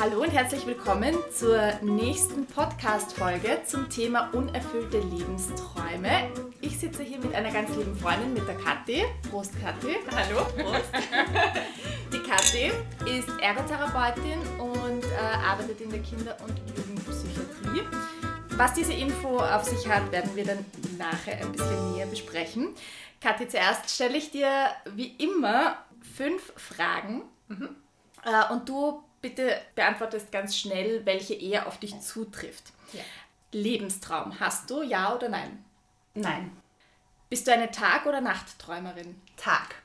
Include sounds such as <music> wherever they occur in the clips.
Hallo und herzlich willkommen zur nächsten Podcast-Folge zum Thema unerfüllte Lebensträume. Ich sitze hier mit einer ganz lieben Freundin, mit der Kathi. Prost, Kathi. Hallo, Prost. <laughs> Die Kathi ist Ergotherapeutin und äh, arbeitet in der Kinder- und Jugendpsychiatrie. Was diese Info auf sich hat, werden wir dann nachher ein bisschen näher besprechen. Kathi, zuerst stelle ich dir wie immer fünf Fragen. Mhm. Äh, und du bitte beantwortest ganz schnell, welche eher auf dich zutrifft. Ja. Lebenstraum hast du, ja oder nein? Nein. Bist du eine Tag- oder Nachtträumerin? Tag.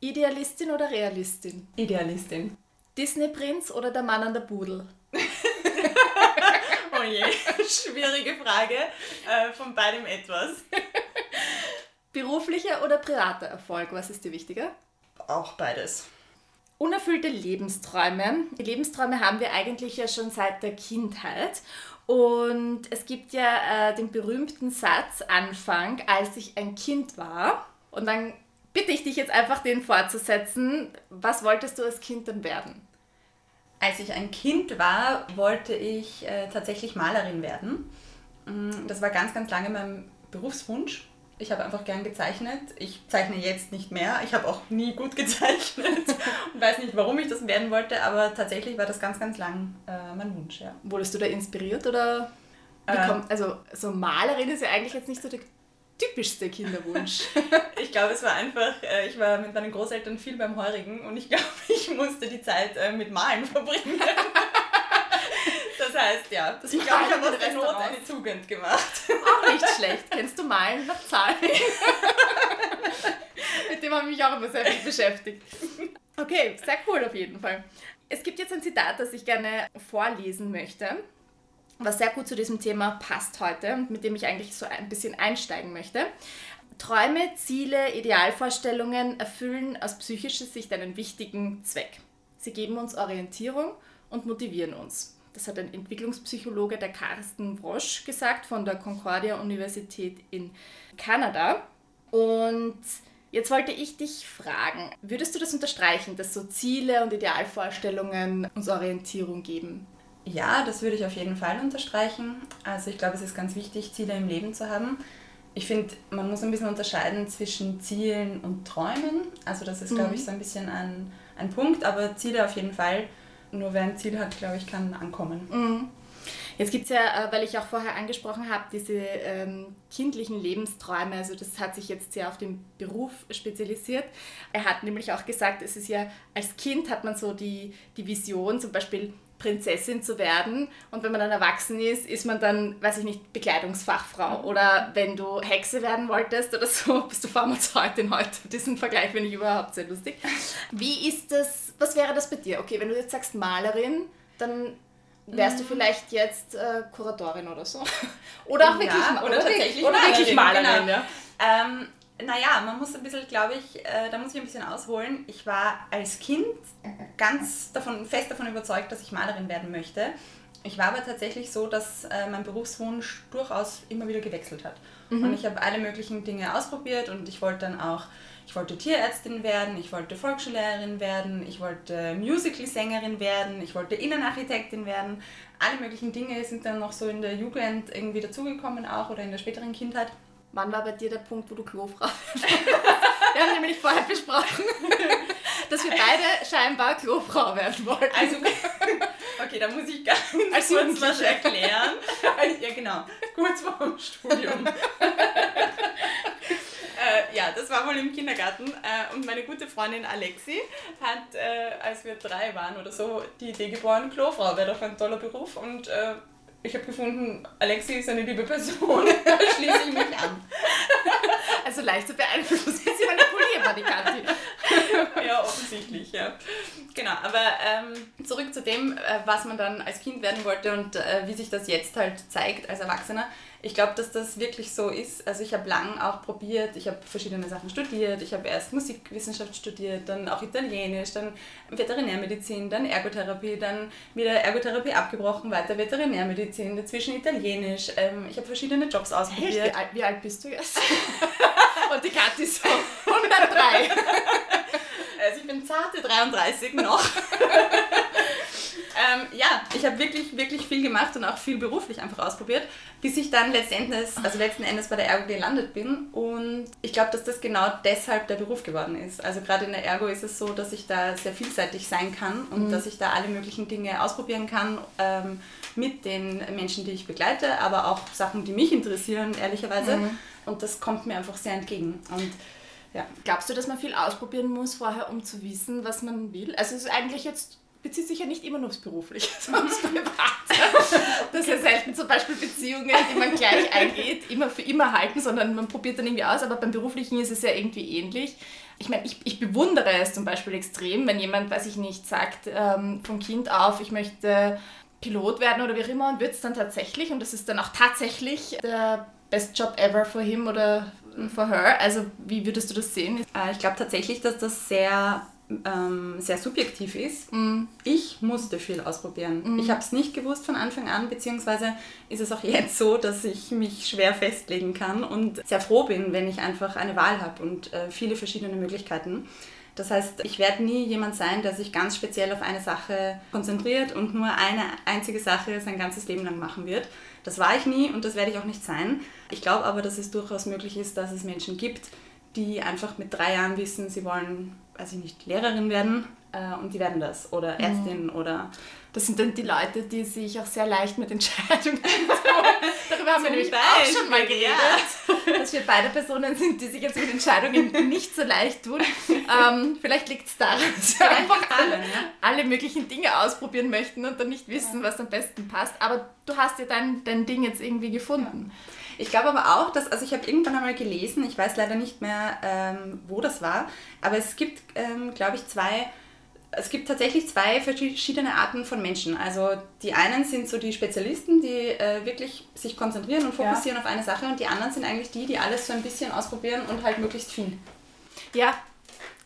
Idealistin oder Realistin? Idealistin. Disney-Prinz oder der Mann an der Pudel? <laughs> oh je, schwierige Frage. Äh, von beidem etwas. Beruflicher oder privater Erfolg, was ist dir wichtiger? Auch beides. Unerfüllte Lebensträume. Die Lebensträume haben wir eigentlich ja schon seit der Kindheit. Und es gibt ja äh, den berühmten Satz Anfang, als ich ein Kind war. Und dann bitte ich dich jetzt einfach, den fortzusetzen. Was wolltest du als Kind dann werden? Als ich ein Kind war, wollte ich äh, tatsächlich Malerin werden. Mm, das war ganz, ganz lange mein Berufswunsch. Ich habe einfach gern gezeichnet. Ich zeichne jetzt nicht mehr. Ich habe auch nie gut <laughs> gezeichnet und weiß nicht, warum ich das werden wollte, aber tatsächlich war das ganz, ganz lang äh, mein Wunsch. Ja. Wurdest du da inspiriert oder? Äh, kommt, also so Malerin ist ja eigentlich jetzt nicht so der typischste Kinderwunsch. <laughs> ich glaube, es war einfach, äh, ich war mit meinen Großeltern viel beim Heurigen und ich <laughs> glaube, ich musste die Zeit äh, mit Malen verbringen. Das heißt, ja, das ich glaube, ich habe aus der Not eine Tugend gemacht. Auch nicht schlecht. Kennst du Malen nach Zahlen? <laughs> Mit dem habe ich mich auch immer sehr viel beschäftigt. Okay, sehr cool auf jeden Fall. Es gibt jetzt ein Zitat, das ich gerne vorlesen möchte, was sehr gut zu diesem Thema passt heute und mit dem ich eigentlich so ein bisschen einsteigen möchte. Träume, Ziele, Idealvorstellungen erfüllen aus psychischer Sicht einen wichtigen Zweck. Sie geben uns Orientierung und motivieren uns. Das hat ein Entwicklungspsychologe, der Carsten Brosch, gesagt von der Concordia Universität in Kanada. Und jetzt wollte ich dich fragen, würdest du das unterstreichen, dass so Ziele und Idealvorstellungen uns Orientierung geben? Ja, das würde ich auf jeden Fall unterstreichen. Also ich glaube, es ist ganz wichtig, Ziele im Leben zu haben. Ich finde, man muss ein bisschen unterscheiden zwischen Zielen und Träumen. Also das ist, mhm. glaube ich, so ein bisschen ein, ein Punkt, aber Ziele auf jeden Fall nur wer ein Ziel hat, glaube ich, kann ankommen. Mhm. Jetzt gibt es ja, äh, weil ich auch vorher angesprochen habe, diese ähm, kindlichen Lebensträume, also das hat sich jetzt sehr auf den Beruf spezialisiert. Er hat nämlich auch gesagt, es ist ja, als Kind hat man so die, die Vision, zum Beispiel Prinzessin zu werden und wenn man dann erwachsen ist, ist man dann, weiß ich nicht, Bekleidungsfachfrau oder wenn du Hexe werden wolltest oder so, <laughs> bist du Pharmazeutin heute. <laughs> Diesen Vergleich finde ich überhaupt sehr lustig. Wie ist das, was wäre das bei dir? Okay, wenn du jetzt sagst Malerin, dann wärst du mhm. vielleicht jetzt äh, Kuratorin oder so. <laughs> oder auch wirklich, ja, oder, oder tatsächlich oder Malerin, wirklich Malerin. Genau. Ja. Ähm, naja, man muss ein bisschen, glaube ich, äh, da muss ich ein bisschen ausholen. Ich war als Kind ganz davon, fest davon überzeugt, dass ich Malerin werden möchte. Ich war aber tatsächlich so, dass äh, mein Berufswunsch durchaus immer wieder gewechselt hat. Mhm. Und ich habe alle möglichen Dinge ausprobiert und ich wollte dann auch, ich wollte Tierärztin werden, ich wollte Volksschullehrerin werden, ich wollte Musical-Sängerin werden, ich wollte Innenarchitektin werden. Alle möglichen Dinge sind dann noch so in der Jugend irgendwie dazugekommen auch oder in der späteren Kindheit. Wann war bei dir der Punkt, wo du Klofrau <laughs> Wir haben nämlich vorher besprochen, <laughs> dass wir beide scheinbar Klofrau werden wollten. Also, <laughs> okay, da muss ich ganz Als kurz was erklären. ja, genau. Kurz vor dem Studium. äh, ja, das war wohl im Kindergarten. Äh, und meine gute Freundin Alexi hat, äh, als wir drei waren oder so, die Idee geboren, Klofrau wäre doch ein toller Beruf. Und ich habe gefunden, Alexi ist eine liebe Person, <laughs> da schließe ich mich an. Also leicht zu beeinflussen, sie manipulierbar, die Kathi. ja, offensichtlich, ja. Genau, aber ähm, zurück zu dem, äh, was man dann als Kind werden wollte und äh, wie sich das jetzt halt zeigt als Erwachsener ich glaube, dass das wirklich so ist. Also ich habe lang auch probiert, ich habe verschiedene Sachen studiert. Ich habe erst Musikwissenschaft studiert, dann auch Italienisch, dann Veterinärmedizin, dann Ergotherapie, dann wieder Ergotherapie abgebrochen, weiter Veterinärmedizin, dazwischen Italienisch. Ähm, ich habe verschiedene Jobs ausprobiert. Hey, wie, alt, wie alt bist du jetzt? <laughs> Und die Kathi ist so 103. Also ich bin zarte 33 noch. <laughs> ähm, ja, ich habe wirklich, wirklich viel gemacht und auch viel beruflich einfach ausprobiert, bis ich dann letztendlich, also letzten Endes bei der Ergo gelandet bin. Und ich glaube, dass das genau deshalb der Beruf geworden ist. Also gerade in der Ergo ist es so, dass ich da sehr vielseitig sein kann und mhm. dass ich da alle möglichen Dinge ausprobieren kann ähm, mit den Menschen, die ich begleite, aber auch Sachen, die mich interessieren, ehrlicherweise. Mhm. Und das kommt mir einfach sehr entgegen. Und ja. Glaubst du, dass man viel ausprobieren muss vorher, um zu wissen, was man will? Also es ist eigentlich jetzt bezieht sich ja nicht immer nur aufs Berufliche, <laughs> sondern aufs Private. Das ist ja selten zum Beispiel Beziehungen, die man gleich <laughs> eingeht, immer für immer halten, sondern man probiert dann irgendwie aus, aber beim Beruflichen ist es ja irgendwie ähnlich. Ich meine, ich, ich bewundere es zum Beispiel extrem, wenn jemand, weiß ich nicht, sagt ähm, vom Kind auf, ich möchte Pilot werden oder wie auch immer und wird es dann tatsächlich und das ist dann auch tatsächlich der best job ever for him oder for her. Also wie würdest du das sehen? Äh, ich glaube tatsächlich, dass das sehr ähm, sehr subjektiv ist. Mm. Ich musste viel ausprobieren. Mm. Ich habe es nicht gewusst von Anfang an, beziehungsweise ist es auch jetzt so, dass ich mich schwer festlegen kann und sehr froh bin, wenn ich einfach eine Wahl habe und äh, viele verschiedene Möglichkeiten. Das heißt, ich werde nie jemand sein, der sich ganz speziell auf eine Sache konzentriert und nur eine einzige Sache sein ganzes Leben lang machen wird. Das war ich nie und das werde ich auch nicht sein. Ich glaube aber, dass es durchaus möglich ist, dass es Menschen gibt, die einfach mit drei Jahren wissen, sie wollen weiß ich nicht, Lehrerin werden äh, und die werden das oder mhm. Ärztin mhm. oder. Das sind dann die Leute, die sich auch sehr leicht mit Entscheidungen tun. <laughs> Darüber haben wir nämlich auch schon mal geredet, ja. dass wir beide Personen sind, die sich jetzt mit Entscheidungen nicht so leicht tun. Ähm, vielleicht liegt es daran, dass wir einfach alle, alle möglichen Dinge ausprobieren möchten und dann nicht wissen, was am besten passt. Aber du hast ja dein, dein Ding jetzt irgendwie gefunden. Ja. Ich glaube aber auch, dass, also ich habe irgendwann einmal gelesen, ich weiß leider nicht mehr, ähm, wo das war, aber es gibt, ähm, glaube ich, zwei, es gibt tatsächlich zwei verschiedene Arten von Menschen. Also die einen sind so die Spezialisten, die äh, wirklich sich konzentrieren und fokussieren ja. auf eine Sache und die anderen sind eigentlich die, die alles so ein bisschen ausprobieren und halt möglichst viel. Ja,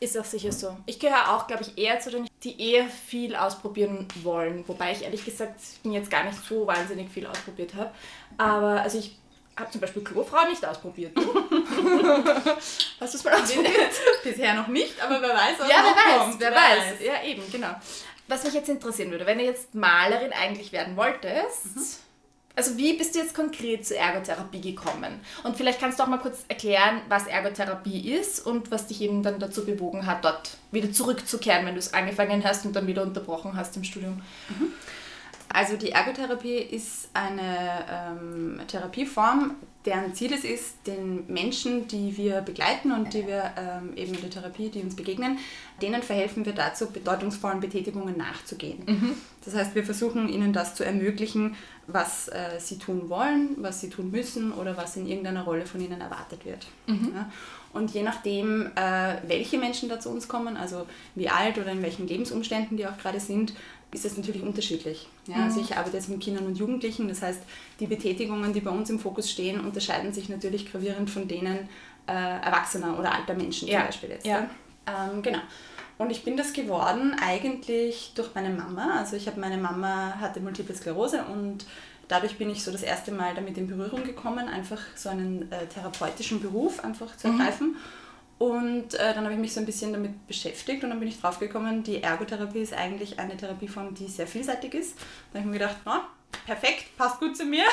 ist auch sicher so. Ich gehöre auch, glaube ich, eher zu den, die eher viel ausprobieren wollen. Wobei ich ehrlich gesagt jetzt gar nicht so wahnsinnig viel ausprobiert habe. Aber also ich habe zum Beispiel Klofrau nicht ausprobiert. <laughs> Hast du es mal <laughs> ausprobiert? <laughs> Bisher noch nicht, aber wer weiß, was Ja, wer weiß, kommt. wer, wer weiß. weiß. Ja, eben, genau. Was mich jetzt interessieren würde, wenn du jetzt Malerin eigentlich werden wolltest, mhm. also wie bist du jetzt konkret zur Ergotherapie gekommen? Und vielleicht kannst du auch mal kurz erklären, was Ergotherapie ist und was dich eben dann dazu bewogen hat, dort wieder zurückzukehren, wenn du es angefangen hast und dann wieder unterbrochen hast im Studium. Mhm. Also die Ergotherapie ist eine ähm, Therapieform, deren Ziel es ist, den Menschen, die wir begleiten und die wir ähm, eben in der Therapie, die uns begegnen, denen verhelfen wir dazu, bedeutungsvollen Betätigungen nachzugehen. Mhm. Das heißt, wir versuchen ihnen das zu ermöglichen, was äh, sie tun wollen, was sie tun müssen oder was in irgendeiner Rolle von ihnen erwartet wird. Mhm. Ja? Und je nachdem, äh, welche Menschen da zu uns kommen, also wie alt oder in welchen Lebensumständen die auch gerade sind, ist es natürlich unterschiedlich. Ja, mhm. Also ich arbeite jetzt mit Kindern und Jugendlichen, das heißt, die Betätigungen, die bei uns im Fokus stehen, unterscheiden sich natürlich gravierend von denen äh, Erwachsener oder alter Menschen ja. zum Beispiel jetzt. Ja. Ähm, genau. Und ich bin das geworden eigentlich durch meine Mama. Also ich habe meine Mama hatte Multiple Sklerose und dadurch bin ich so das erste Mal damit in Berührung gekommen, einfach so einen äh, therapeutischen Beruf einfach zu mhm. ergreifen. Mhm. Und äh, dann habe ich mich so ein bisschen damit beschäftigt und dann bin ich draufgekommen, die Ergotherapie ist eigentlich eine Therapieform, die sehr vielseitig ist. Da habe ich mir gedacht, oh, perfekt, passt gut zu mir.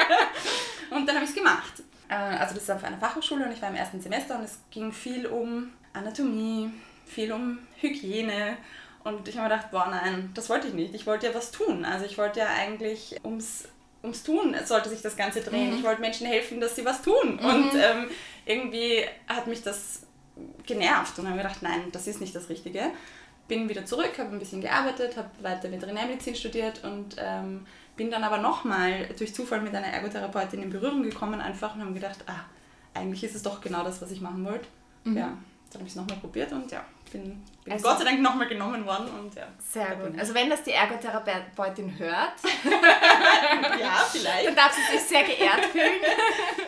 <laughs> und dann habe ich es gemacht. Äh, also das ist auf einer Fachhochschule und ich war im ersten Semester und es ging viel um Anatomie, viel um Hygiene. Und ich habe mir gedacht, boah nein, das wollte ich nicht. Ich wollte ja was tun. Also ich wollte ja eigentlich ums ums Tun sollte sich das Ganze drehen. Mhm. Ich wollte Menschen helfen, dass sie was tun. Mhm. Und ähm, irgendwie hat mich das genervt und habe mir gedacht, nein, das ist nicht das Richtige. Bin wieder zurück, habe ein bisschen gearbeitet, habe weiter Veterinärmedizin studiert und ähm, bin dann aber nochmal durch Zufall mit einer Ergotherapeutin in Berührung gekommen einfach und habe gedacht, ah, eigentlich ist es doch genau das, was ich machen wollte. Mhm. Ja, dann habe ich es nochmal probiert und ja, bin, bin also, Gott sei Dank nochmal genommen worden. Und ja, sehr gut. Also wenn das die Ergotherapeutin hört, <laughs> ja, vielleicht. dann darf sie sich sehr geehrt fühlen, <laughs>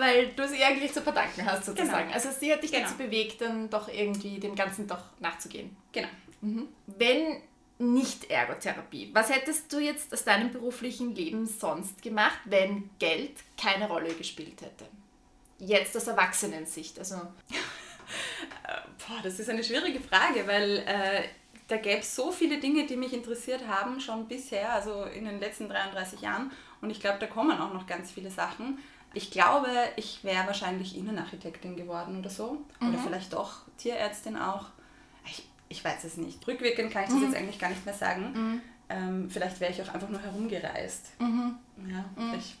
weil du sie eigentlich zu verdanken hast sozusagen. Genau. Also sie hat dich genau. dazu bewegt, dann doch irgendwie dem Ganzen doch nachzugehen. Genau. Mhm. Wenn nicht Ergotherapie, was hättest du jetzt aus deinem beruflichen Leben sonst gemacht, wenn Geld keine Rolle gespielt hätte? Jetzt aus Erwachsenensicht, also <laughs> Boah, das ist eine schwierige Frage, weil äh, da gäbe es so viele Dinge, die mich interessiert haben, schon bisher, also in den letzten 33 Jahren. Und ich glaube, da kommen auch noch ganz viele Sachen. Ich glaube, ich wäre wahrscheinlich Innenarchitektin geworden oder so. Mhm. Oder vielleicht doch Tierärztin auch. Ich, ich weiß es nicht. Rückwirkend kann ich das mhm. jetzt eigentlich gar nicht mehr sagen. Mhm. Ähm, vielleicht wäre ich auch einfach nur herumgereist. Mhm. Ja, mhm. ich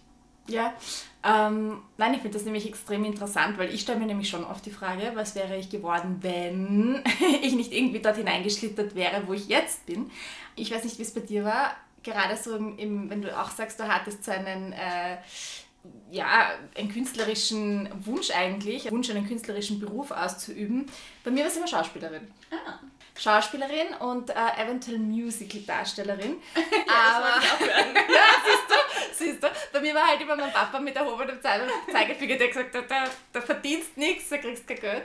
ja, ähm, nein, ich finde das nämlich extrem interessant, weil ich stelle mir nämlich schon oft die Frage, was wäre ich geworden, wenn <laughs> ich nicht irgendwie dort hineingeschlittert wäre, wo ich jetzt bin. Ich weiß nicht, wie es bei dir war, gerade so, im, im, wenn du auch sagst, du hattest so einen, äh, ja, einen künstlerischen Wunsch eigentlich, Wunsch, einen künstlerischen Beruf auszuüben. Bei mir war es immer Schauspielerin. Ah. Schauspielerin und äh, eventuell Musical-Darstellerin. <laughs> Aber <laughs> ja, siehst du, siehst du, bei mir war halt immer mein Papa mit erhobenem Zeigefinger, der gesagt hat, da, da verdienst nichts, da kriegst kein Geld.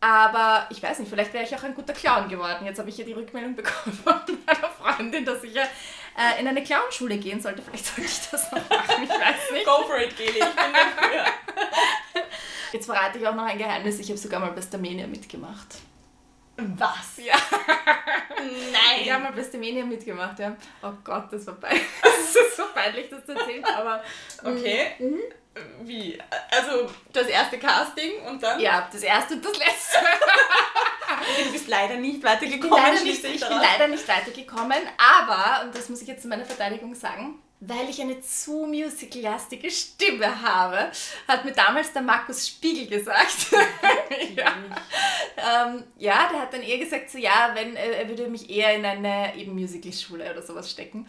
Aber ich weiß nicht, vielleicht wäre ich auch ein guter Clown geworden. Jetzt habe ich ja die Rückmeldung bekommen von meiner Freundin, dass ich ja äh, in eine Clownschule gehen sollte. Vielleicht sollte ich das noch machen, ich weiß nicht. Go for it, Geli, ich bin dafür. <laughs> Jetzt verrate ich auch noch ein Geheimnis, ich habe sogar mal bei Starmania mitgemacht. Was? Ja. Nein. Ich habe mal Bestemenia mitgemacht, ja. Oh Gott, das war peinlich. <laughs> Das ist so peinlich, das zu erzählen, aber. Okay. Mhm. Wie? Also das erste Casting und dann? Ja, das erste und das letzte. <laughs> <laughs> du bist leider nicht weitergekommen. Ich bin leider nicht, ich bin leider nicht weitergekommen, aber, und das muss ich jetzt in meiner Verteidigung sagen, weil ich eine zu musicallastige Stimme habe, hat mir damals der Markus Spiegel gesagt. <laughs> <laughs> ja. Ähm, ja, der hat dann eher gesagt, so ja, wenn äh, er würde mich eher in eine eben Musical-Schule oder sowas stecken.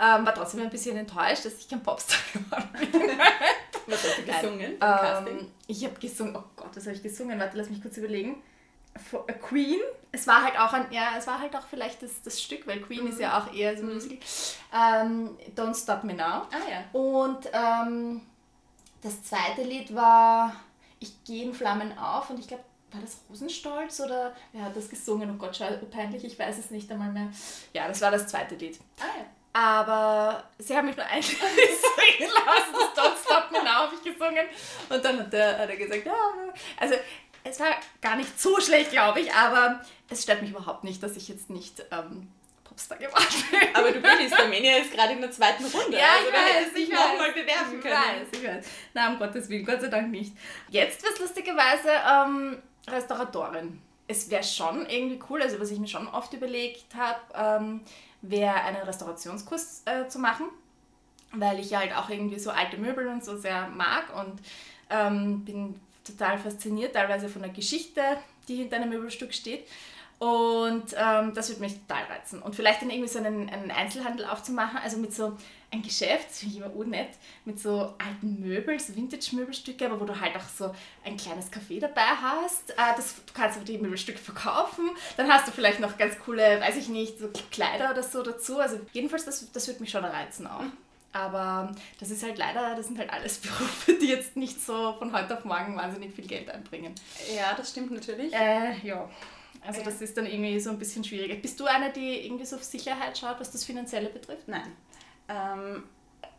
Ähm, war trotzdem ein bisschen enttäuscht, dass ich kein Popstar geworden bin. was hast du gesungen? Ähm, ich habe gesungen, oh Gott, was habe ich gesungen? Warte, lass mich kurz überlegen. A Queen. Es war halt auch ein, ja, es war halt auch vielleicht das, das Stück, weil Queen mhm. ist ja auch eher so ein mhm. Musical. Ähm, Don't Stop Me Now. Ah ja. Und ähm, das zweite Lied war Ich gehe in Flammen auf und ich glaube, war das Rosenstolz oder wer hat das gesungen? Oh Gott, schau, peinlich, ich weiß es nicht einmal mehr. Ja, das war das zweite Lied. Ah ja. Aber sie haben mich nur <laughs> ein singen lassen, das Don't Stop Me Now habe ich gesungen. Und dann hat er, hat er gesagt, ja, also es war gar nicht so schlecht, glaube ich, aber es stört mich überhaupt nicht, dass ich jetzt nicht ähm, Popstar geworden bin. Aber du bist, <laughs> Armenia ist gerade in der zweiten Runde. Ja, also ich weiß, dich nochmal bewerben können. Ich weiß, ich weiß. Na, um Gottes Willen, Gott sei Dank nicht. Jetzt wird es lustigerweise ähm, Restauratorin. Es wäre schon irgendwie cool, also was ich mir schon oft überlegt habe, ähm, wäre einen Restaurationskurs äh, zu machen, weil ich halt auch irgendwie so alte Möbel und so sehr mag und ähm, bin total fasziniert, teilweise von der Geschichte, die hinter einem Möbelstück steht. Und ähm, das würde mich total reizen. Und vielleicht dann irgendwie so einen, einen Einzelhandel aufzumachen, also mit so ein Geschäft, finde ich immer unnett, mit so alten Möbeln, so Vintage-Möbelstücke, aber wo du halt auch so ein kleines Café dabei hast. Äh, das, du kannst die Möbelstücke verkaufen. Dann hast du vielleicht noch ganz coole, weiß ich nicht, so Kleider oder so dazu. Also jedenfalls, das, das würde mich schon reizen auch. Aber das ist halt leider, das sind halt alles <laughs> Berufe, die jetzt nicht so von heute auf morgen wahnsinnig viel Geld einbringen. Ja, das stimmt natürlich. Äh, ja. Also das ist dann irgendwie so ein bisschen schwieriger. Bist du eine, die irgendwie so auf Sicherheit schaut, was das Finanzielle betrifft? Nein. Ähm,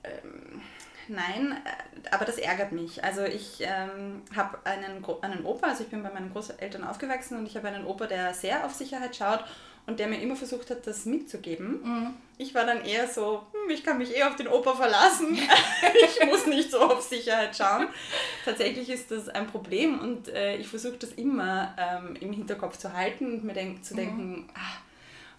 ähm, nein, äh, aber das ärgert mich. Also ich ähm, habe einen, einen Opa, also ich bin bei meinen Großeltern aufgewachsen und ich habe einen Opa, der sehr auf Sicherheit schaut und der mir immer versucht hat, das mitzugeben. Mhm. Ich war dann eher so, hm, ich kann mich eher auf den Opa verlassen. <laughs> ich muss nicht so auf Sicherheit schauen. Tatsächlich ist das ein Problem und äh, ich versuche das immer ähm, im Hinterkopf zu halten und mir denk, zu mhm. denken, ah,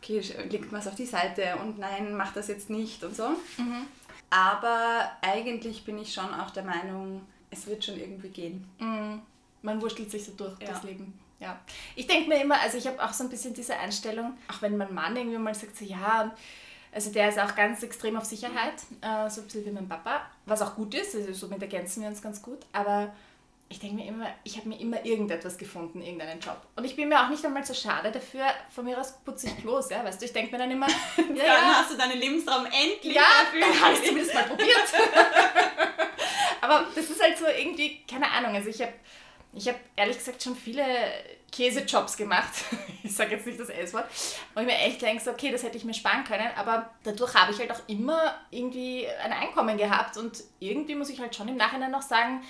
okay, legt man es auf die Seite und nein, mach das jetzt nicht und so. Mhm. Aber eigentlich bin ich schon auch der Meinung, es wird schon irgendwie gehen. Mhm. Man wurschtelt sich so durch ja. das Leben. Ja, ich denke mir immer, also ich habe auch so ein bisschen diese Einstellung, auch wenn mein Mann irgendwie mal sagt, so ja, also der ist auch ganz extrem auf Sicherheit, äh, so ein bisschen wie mein Papa, was auch gut ist, also somit ergänzen wir uns ganz gut, aber ich denke mir immer, ich habe mir immer irgendetwas gefunden, irgendeinen Job. Und ich bin mir auch nicht einmal so schade dafür, von mir aus putze ich Klos, ja, weißt du, ich denke mir dann immer, <laughs> ja, dann ja, hast du deinen Lebensraum endlich Ja, dann habe ich zumindest mal probiert. <laughs> aber das ist halt so irgendwie, keine Ahnung, also ich habe ich habe ehrlich gesagt schon viele Käsejobs gemacht. <laughs> ich sage jetzt nicht das S-Wort. Wo ich mir echt denke, okay, das hätte ich mir sparen können. Aber dadurch habe ich halt auch immer irgendwie ein Einkommen gehabt. Und irgendwie muss ich halt schon im Nachhinein noch sagen,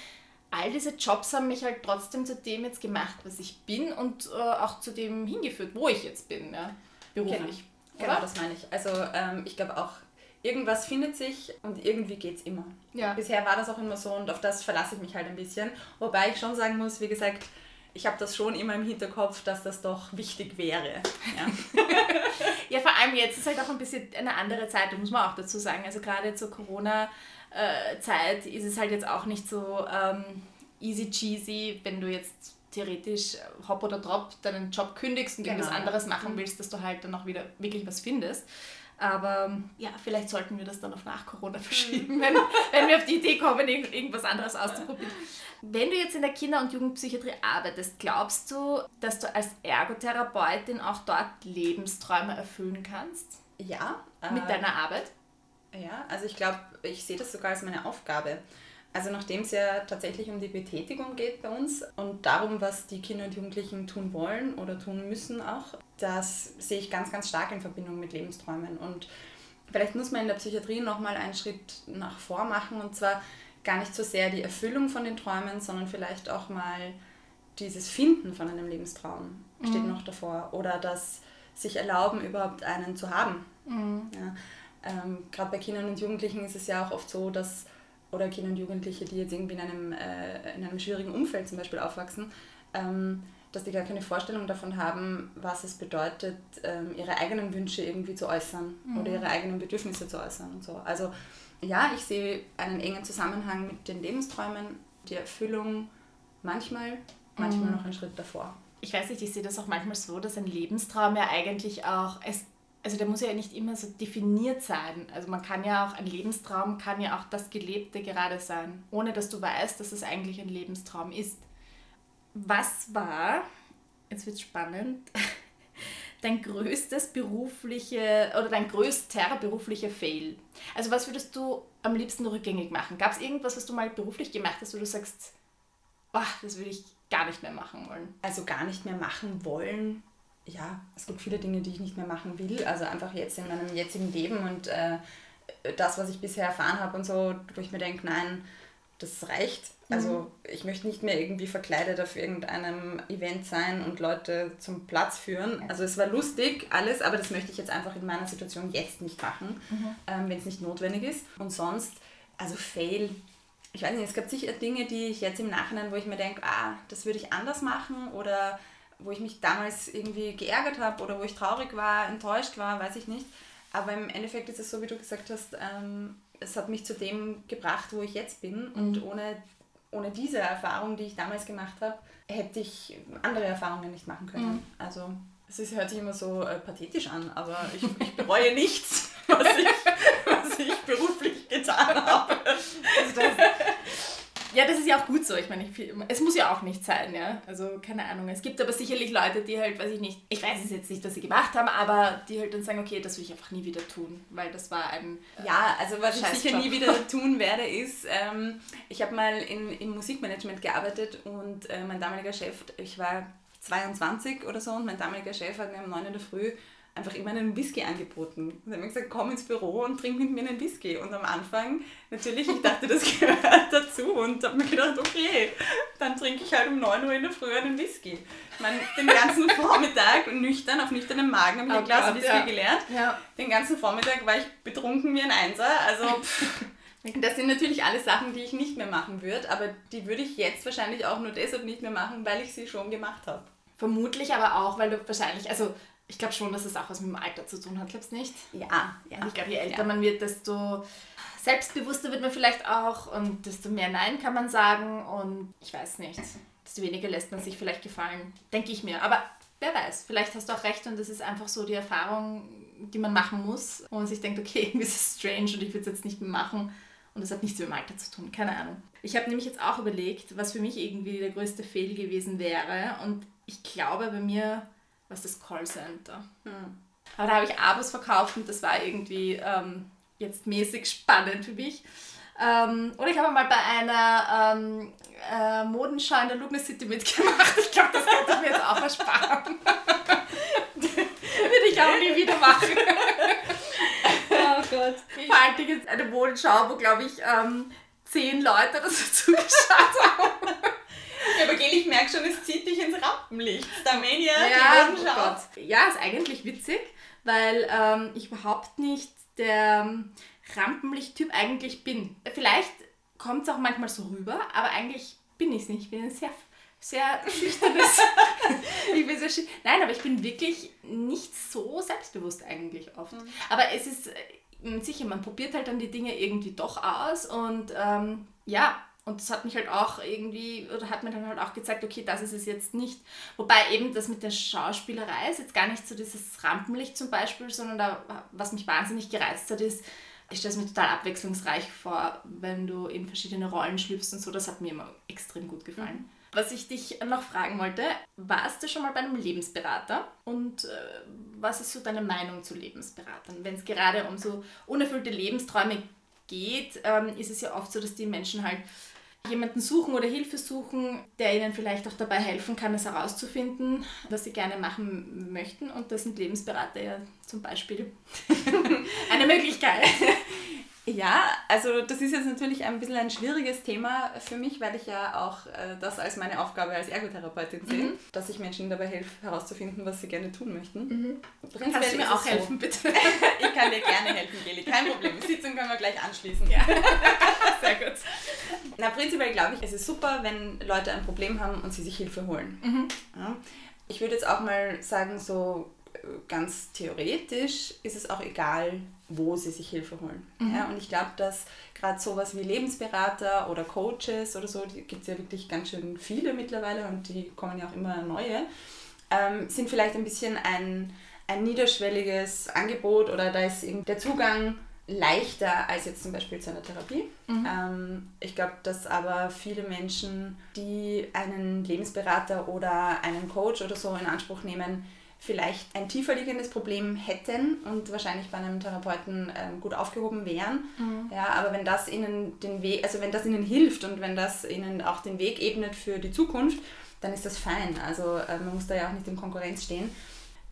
all diese Jobs haben mich halt trotzdem zu dem jetzt gemacht, was ich bin und äh, auch zu dem hingeführt, wo ich jetzt bin. Ja. beruflich. Genau, genau das meine ich. Also ähm, ich glaube auch, irgendwas findet sich und irgendwie geht es immer. Ja. Bisher war das auch immer so und auf das verlasse ich mich halt ein bisschen. Wobei ich schon sagen muss, wie gesagt, ich habe das schon immer im Hinterkopf, dass das doch wichtig wäre. Ja. <laughs> ja, vor allem jetzt ist halt auch ein bisschen eine andere Zeit, muss man auch dazu sagen. Also gerade zur Corona-Zeit ist es halt jetzt auch nicht so ähm, easy cheesy, wenn du jetzt theoretisch hopp oder drop deinen Job kündigst und genau. irgendwas anderes machen mhm. willst, dass du halt dann auch wieder wirklich was findest. Aber ja, vielleicht sollten wir das dann auf nach Corona verschieben, mhm. wenn, wenn wir auf die Idee kommen, irgendwas anderes auszuprobieren. Wenn du jetzt in der Kinder- und Jugendpsychiatrie arbeitest, glaubst du, dass du als Ergotherapeutin auch dort Lebensträume erfüllen kannst? Ja. Mit äh, deiner Arbeit? Ja, also ich glaube, ich sehe das sogar als meine Aufgabe. Also nachdem es ja tatsächlich um die Betätigung geht bei uns und darum, was die Kinder und Jugendlichen tun wollen oder tun müssen auch, das sehe ich ganz, ganz stark in Verbindung mit Lebensträumen. Und vielleicht muss man in der Psychiatrie nochmal einen Schritt nach vor machen und zwar gar nicht so sehr die Erfüllung von den Träumen, sondern vielleicht auch mal dieses Finden von einem Lebenstraum steht mhm. noch davor oder das sich erlauben, überhaupt einen zu haben. Mhm. Ja, ähm, Gerade bei Kindern und Jugendlichen ist es ja auch oft so, dass oder Kinder und Jugendliche, die jetzt irgendwie in einem, äh, in einem schwierigen Umfeld zum Beispiel aufwachsen, ähm, dass die gar keine Vorstellung davon haben, was es bedeutet, ähm, ihre eigenen Wünsche irgendwie zu äußern mhm. oder ihre eigenen Bedürfnisse zu äußern und so. Also ja, ich sehe einen engen Zusammenhang mit den Lebensträumen, die Erfüllung manchmal, manchmal mhm. noch einen Schritt davor. Ich weiß nicht, ich sehe das auch manchmal so, dass ein Lebenstraum ja eigentlich auch, es also der muss ja nicht immer so definiert sein. Also man kann ja auch, ein Lebenstraum kann ja auch das Gelebte gerade sein, ohne dass du weißt, dass es eigentlich ein Lebenstraum ist. Was war, jetzt wird spannend, <laughs> dein größtes berufliche oder dein größter beruflicher Fail? Also was würdest du am liebsten rückgängig machen? Gab es irgendwas, was du mal beruflich gemacht hast, wo du sagst, oh, das würde ich gar nicht mehr machen wollen? Also gar nicht mehr machen wollen ja, es gibt viele Dinge, die ich nicht mehr machen will. Also einfach jetzt in meinem jetzigen Leben und äh, das, was ich bisher erfahren habe und so, wo ich mir denke, nein, das reicht. Mhm. Also ich möchte nicht mehr irgendwie verkleidet auf irgendeinem Event sein und Leute zum Platz führen. Also es war lustig, alles, aber das möchte ich jetzt einfach in meiner Situation jetzt nicht machen, mhm. ähm, wenn es nicht notwendig ist. Und sonst, also Fail, ich weiß nicht, es gab sicher Dinge, die ich jetzt im Nachhinein, wo ich mir denke, ah, das würde ich anders machen oder wo ich mich damals irgendwie geärgert habe oder wo ich traurig war, enttäuscht war, weiß ich nicht. Aber im Endeffekt ist es so, wie du gesagt hast, ähm, es hat mich zu dem gebracht, wo ich jetzt bin. Mhm. Und ohne, ohne diese Erfahrung, die ich damals gemacht habe, hätte ich andere Erfahrungen nicht machen können. Mhm. Also es ist, hört sich immer so äh, pathetisch an, aber ich, ich bereue nichts, <laughs> was ich, was ich beruflich getan habe. Also das, ja, das ist ja auch gut so. Ich meine, ich, es muss ja auch nicht sein, ja. Also keine Ahnung. Es gibt aber sicherlich Leute, die halt, weiß ich nicht, ich weiß es jetzt nicht, was sie gemacht haben, aber die halt dann sagen, okay, das will ich einfach nie wieder tun, weil das war ein. Äh, ja, also was ich sicher nie wieder <laughs> tun werde, ist, ähm, ich habe mal in, im Musikmanagement gearbeitet und äh, mein damaliger Chef, ich war 22 oder so und mein damaliger Chef hat mir um 9 in der Früh einfach immer einen Whisky angeboten. Und er hat mir gesagt, komm ins Büro und trink mit mir einen Whisky. Und am Anfang, natürlich, ich dachte, das <laughs> gehört dazu und habe mir gedacht, okay, dann trinke ich halt um 9 Uhr in der Früh einen Whisky. Ich meine, den ganzen <laughs> Vormittag nüchtern, auf nüchternem Magen habe ich oh ein Glas Gott, Whisky ja. geleert. Ja. Den ganzen Vormittag war ich betrunken wie ein Einser. Also <laughs> das sind natürlich alle Sachen, die ich nicht mehr machen würde, aber die würde ich jetzt wahrscheinlich auch nur deshalb nicht mehr machen, weil ich sie schon gemacht habe. Vermutlich aber auch, weil du wahrscheinlich, also ich glaube schon, dass es auch was mit dem Alter zu tun hat, glaubst du nicht? Ja, ja. Und ich glaube, je älter ja. man wird, desto selbstbewusster wird man vielleicht auch und desto mehr Nein kann man sagen und ich weiß nicht, desto weniger lässt man sich vielleicht gefallen, denke ich mir. Aber wer weiß, vielleicht hast du auch recht und das ist einfach so die Erfahrung, die man machen muss, wo man sich denkt, okay, <laughs> irgendwie ist es strange und ich will es jetzt nicht mehr machen und das hat nichts mit dem Alter zu tun, keine Ahnung. Ich habe nämlich jetzt auch überlegt, was für mich irgendwie der größte Fehl gewesen wäre und ich glaube bei mir was das Callcenter. Hm. Aber da habe ich Abos verkauft und das war irgendwie ähm, jetzt mäßig spannend für mich. Ähm, oder ich habe mal bei einer ähm, äh, Modenschau in der Lugner City mitgemacht. Ich glaube, das könnte ich mir jetzt auch ersparen. Würde ich auch nie wieder machen. oh Gott. Vor allem jetzt eine Modenschau, wo, glaube ich, ähm, zehn Leute das <laughs> zugeschaut haben. Ja, aber Gel, ich merke schon, es zieht dich ins Rampenlicht. Starmania, ja, die oh Ja, ist eigentlich witzig. weil ähm, ich überhaupt nicht der ähm, Rampenlicht-Typ eigentlich bin. Vielleicht kommt es auch manchmal so rüber, aber eigentlich bin ich es nicht. Ich bin ein sehr, sehr schüchternes. <laughs> ich bin sehr schü Nein, aber ich bin wirklich nicht so selbstbewusst eigentlich oft. Mhm. Aber es ist äh, sicher, man probiert halt dann die Dinge irgendwie doch aus und ähm, ja, und das hat mich halt auch irgendwie, oder hat mir dann halt auch gezeigt, okay, das ist es jetzt nicht. Wobei eben das mit der Schauspielerei ist jetzt gar nicht so dieses Rampenlicht zum Beispiel, sondern da, was mich wahnsinnig gereizt hat, ist, ich stelle es mir total abwechslungsreich vor, wenn du in verschiedene Rollen schlüpfst und so. Das hat mir immer extrem gut gefallen. Mhm. Was ich dich noch fragen wollte, warst du schon mal bei einem Lebensberater? Und äh, was ist so deine Meinung zu Lebensberatern? Wenn es gerade um so unerfüllte Lebensträume geht, ähm, ist es ja oft so, dass die Menschen halt jemanden suchen oder Hilfe suchen, der ihnen vielleicht auch dabei helfen kann, es herauszufinden, was sie gerne machen möchten. Und das sind Lebensberater ja zum Beispiel <laughs> eine Möglichkeit. Ja, also das ist jetzt natürlich ein bisschen ein schwieriges Thema für mich, weil ich ja auch äh, das als meine Aufgabe als Ergotherapeutin sehe, mhm. dass ich Menschen dabei helfe, herauszufinden, was sie gerne tun möchten. Mhm. Kannst du mir auch helfen, so. bitte? <laughs> ich kann dir gerne helfen, Geli, kein Problem. Die Sitzung können wir gleich anschließen. Ja. <laughs> Sehr gut. Na, prinzipiell glaube ich, es ist super, wenn Leute ein Problem haben und sie sich Hilfe holen. Mhm. Ja. Ich würde jetzt auch mal sagen, so ganz theoretisch ist es auch egal, wo sie sich Hilfe holen. Mhm. Ja, und ich glaube, dass gerade sowas wie Lebensberater oder Coaches oder so, die gibt es ja wirklich ganz schön viele mittlerweile und die kommen ja auch immer neue, ähm, sind vielleicht ein bisschen ein, ein niederschwelliges Angebot oder da ist der Zugang leichter als jetzt zum Beispiel zu einer Therapie. Mhm. Ähm, ich glaube, dass aber viele Menschen, die einen Lebensberater oder einen Coach oder so in Anspruch nehmen, vielleicht ein tiefer liegendes Problem hätten und wahrscheinlich bei einem Therapeuten ähm, gut aufgehoben wären. Mhm. Ja, aber wenn das ihnen den Weg, also wenn das ihnen hilft und wenn das ihnen auch den Weg ebnet für die Zukunft, dann ist das fein. Also äh, man muss da ja auch nicht in Konkurrenz stehen.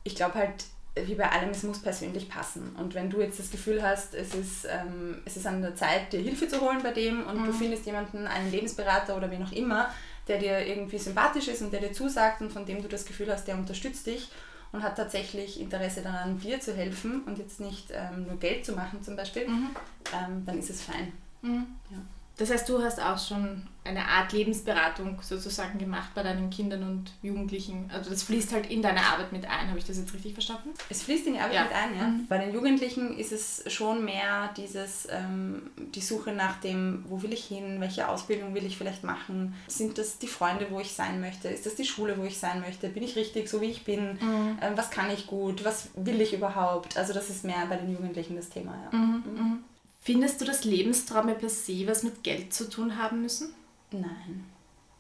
Ich glaube halt, wie bei allem, es muss persönlich passen. Und wenn du jetzt das Gefühl hast, es ist, ähm, es ist an der Zeit, dir Hilfe zu holen bei dem und mhm. du findest jemanden, einen Lebensberater oder wie noch immer, der dir irgendwie sympathisch ist und der dir zusagt und von dem du das Gefühl hast, der unterstützt dich und hat tatsächlich Interesse daran, dir zu helfen und jetzt nicht ähm, nur Geld zu machen zum Beispiel, mhm. ähm, dann ist es fein. Mhm. Ja. Das heißt, du hast auch schon eine Art Lebensberatung sozusagen gemacht bei deinen Kindern und Jugendlichen. Also das fließt halt in deine Arbeit mit ein. Habe ich das jetzt richtig verstanden? Es fließt in die Arbeit ja. mit ein, ja. Mhm. Bei den Jugendlichen ist es schon mehr dieses, ähm, die Suche nach dem, wo will ich hin, welche Ausbildung will ich vielleicht machen. Sind das die Freunde, wo ich sein möchte? Ist das die Schule, wo ich sein möchte? Bin ich richtig, so wie ich bin? Mhm. Ähm, was kann ich gut? Was will ich überhaupt? Also das ist mehr bei den Jugendlichen das Thema, ja. Mhm. Findest du, dass Lebensträume per se was mit Geld zu tun haben müssen? Nein.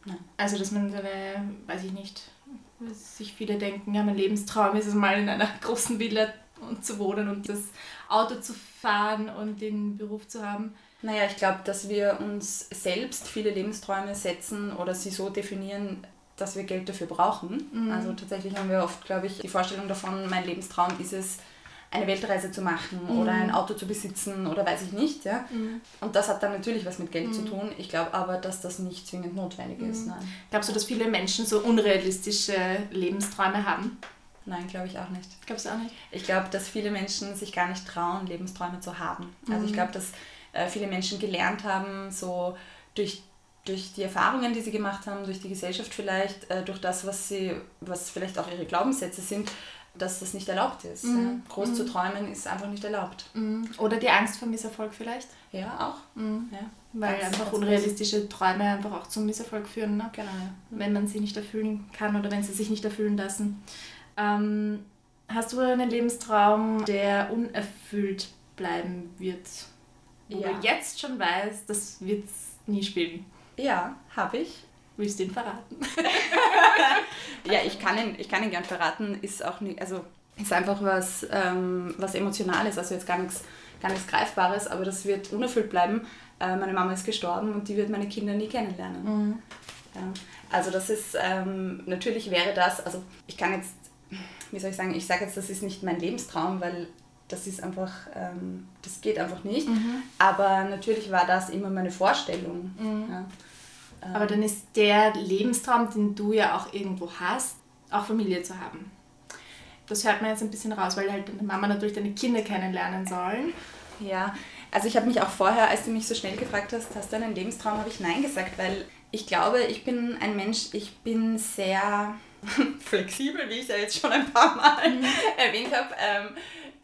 Nein. Also, dass man seine, weiß ich nicht, sich viele denken, ja, mein Lebenstraum ist es mal in einer <laughs> großen Villa und zu wohnen und das Auto zu fahren und den Beruf zu haben. Naja, ich glaube, dass wir uns selbst viele Lebensträume setzen oder sie so definieren, dass wir Geld dafür brauchen. Mhm. Also tatsächlich haben wir oft, glaube ich, die Vorstellung davon, mein Lebenstraum ist es, eine Weltreise zu machen mhm. oder ein Auto zu besitzen oder weiß ich nicht. Ja? Mhm. Und das hat dann natürlich was mit Geld mhm. zu tun. Ich glaube aber, dass das nicht zwingend notwendig ist. Mhm. Nein. Glaubst du, dass viele Menschen so unrealistische Lebensträume haben? Nein, glaube ich auch nicht. Glaubst du auch nicht? Ich glaube, dass viele Menschen sich gar nicht trauen, Lebensträume zu haben. Also ich mhm. glaube, dass äh, viele Menschen gelernt haben, so durch durch die Erfahrungen, die sie gemacht haben, durch die Gesellschaft vielleicht, äh, durch das, was sie, was vielleicht auch ihre Glaubenssätze sind, dass das nicht erlaubt ist. Mhm. Ja. Groß mhm. zu träumen ist einfach nicht erlaubt. Mhm. Oder die Angst vor Misserfolg vielleicht? Ja, auch. Mhm. Ja. Weil ganz, einfach ganz unrealistische Träume einfach auch zum Misserfolg führen, ne? genau, ja. wenn man sie nicht erfüllen kann oder wenn sie sich nicht erfüllen lassen. Ähm, hast du einen Lebenstraum, der unerfüllt bleiben wird? Wo ja. du jetzt schon weißt, das wird es nie spielen? Ja, habe ich. Willst du ihn verraten? <laughs> ja, ich kann ihn, ich kann ihn gern verraten. Ist auch nicht, also ist einfach was, ähm, was Emotionales, also jetzt gar nichts, gar nichts Greifbares, aber das wird unerfüllt bleiben. Äh, meine Mama ist gestorben und die wird meine Kinder nie kennenlernen. Mhm. Ja. Also das ist, ähm, natürlich wäre das, also ich kann jetzt, wie soll ich sagen, ich sage jetzt, das ist nicht mein Lebenstraum, weil das ist einfach, ähm, das geht einfach nicht. Mhm. Aber natürlich war das immer meine Vorstellung. Mhm. Ja. Aber dann ist der Lebenstraum, den du ja auch irgendwo hast, auch Familie zu haben. das hört man jetzt ein bisschen raus, weil halt deine Mama natürlich deine Kinder kennenlernen sollen. Ja, also ich habe mich auch vorher, als du mich so schnell gefragt hast, hast du einen Lebenstraum, habe ich Nein gesagt, weil ich glaube, ich bin ein Mensch, ich bin sehr <laughs> flexibel, wie ich es ja jetzt schon ein paar Mal mhm. <laughs> erwähnt habe. Ähm,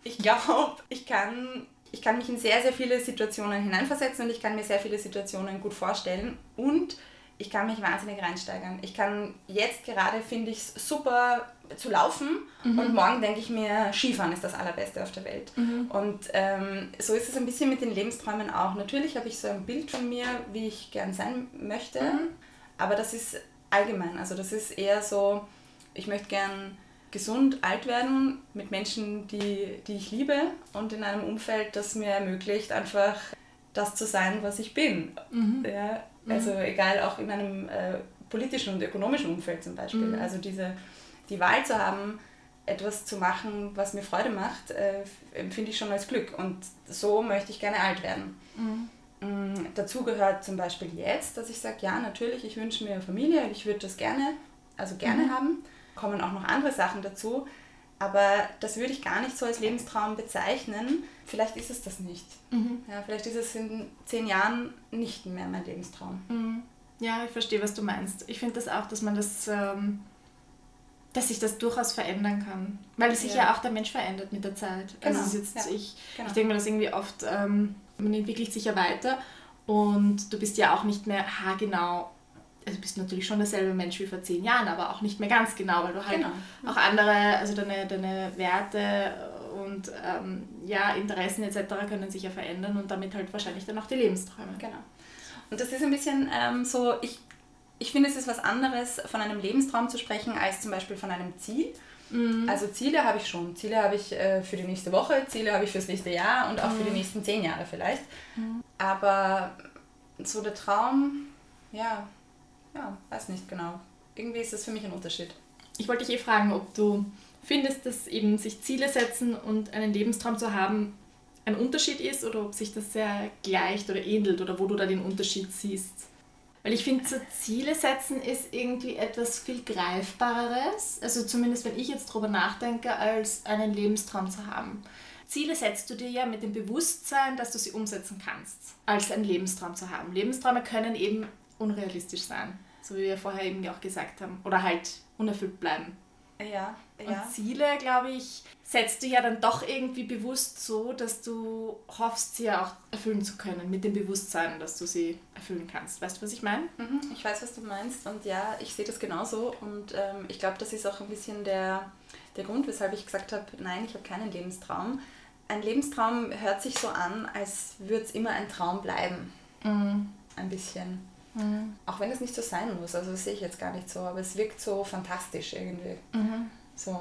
ich glaube, ich kann, ich kann mich in sehr, sehr viele Situationen hineinversetzen und ich kann mir sehr viele Situationen gut vorstellen und ich kann mich wahnsinnig reinsteigern. Ich kann jetzt gerade, finde ich es super zu laufen mhm. und morgen denke ich mir, Skifahren ist das Allerbeste auf der Welt. Mhm. Und ähm, so ist es ein bisschen mit den Lebensträumen auch. Natürlich habe ich so ein Bild von mir, wie ich gern sein möchte, mhm. aber das ist allgemein. Also das ist eher so, ich möchte gern gesund alt werden mit Menschen, die, die ich liebe und in einem Umfeld, das mir ermöglicht, einfach das zu sein, was ich bin. Mhm. Ja, also mhm. egal, auch in einem äh, politischen und ökonomischen Umfeld zum Beispiel. Mhm. Also diese, die Wahl zu haben, etwas zu machen, was mir Freude macht, äh, empfinde ich schon als Glück. Und so möchte ich gerne alt werden. Mhm. Mm, dazu gehört zum Beispiel jetzt, dass ich sage, ja, natürlich, ich wünsche mir eine Familie, ich würde das gerne, also gerne mhm. haben. Kommen auch noch andere Sachen dazu. Aber das würde ich gar nicht so als Lebenstraum bezeichnen. Vielleicht ist es das nicht. Mhm. Ja, vielleicht ist es in zehn Jahren nicht mehr mein Lebenstraum. Mhm. Ja, ich verstehe, was du meinst. Ich finde das auch, dass man das, ähm, dass sich das durchaus verändern kann. Weil sich ja. ja auch der Mensch verändert mit der Zeit. Also genau. Also jetzt, ja. ich, genau. ich denke mir das irgendwie oft, ähm, man entwickelt sich ja weiter und du bist ja auch nicht mehr haargenau also bist natürlich schon derselbe Mensch wie vor zehn Jahren, aber auch nicht mehr ganz genau, weil du halt genau. auch andere, also deine, deine Werte und ähm, ja, Interessen etc. können sich ja verändern und damit halt wahrscheinlich dann auch die Lebensträume. Genau. Und das ist ein bisschen ähm, so, ich, ich finde, es ist was anderes, von einem Lebenstraum zu sprechen, als zum Beispiel von einem Ziel. Mhm. Also Ziele habe ich schon. Ziele habe ich äh, für die nächste Woche, Ziele habe ich fürs nächste Jahr und auch mhm. für die mhm. nächsten zehn Jahre vielleicht. Mhm. Aber so der Traum, ja, ja, weiß nicht genau. Irgendwie ist das für mich ein Unterschied. Ich wollte dich eh fragen, ob du findest, dass eben sich Ziele setzen und einen Lebenstraum zu haben ein Unterschied ist oder ob sich das sehr gleicht oder ähnelt oder wo du da den Unterschied siehst. Weil ich finde, so Ziele setzen ist irgendwie etwas viel Greifbareres, also zumindest wenn ich jetzt drüber nachdenke, als einen Lebenstraum zu haben. Ziele setzt du dir ja mit dem Bewusstsein, dass du sie umsetzen kannst, als einen Lebenstraum zu haben. Lebensträume können eben unrealistisch sein, so wie wir vorher eben auch gesagt haben, oder halt unerfüllt bleiben. Ja, ja. Und Ziele, glaube ich, setzt du ja dann doch irgendwie bewusst so, dass du hoffst, sie ja auch erfüllen zu können, mit dem Bewusstsein, dass du sie erfüllen kannst. Weißt du, was ich meine? Mhm, ich weiß, was du meinst und ja, ich sehe das genauso und ähm, ich glaube, das ist auch ein bisschen der, der Grund, weshalb ich gesagt habe, nein, ich habe keinen Lebenstraum. Ein Lebenstraum hört sich so an, als würde es immer ein Traum bleiben. Mhm. Ein bisschen. Mhm. Auch wenn es nicht so sein muss, also das sehe ich jetzt gar nicht so, aber es wirkt so fantastisch irgendwie. Mhm. So,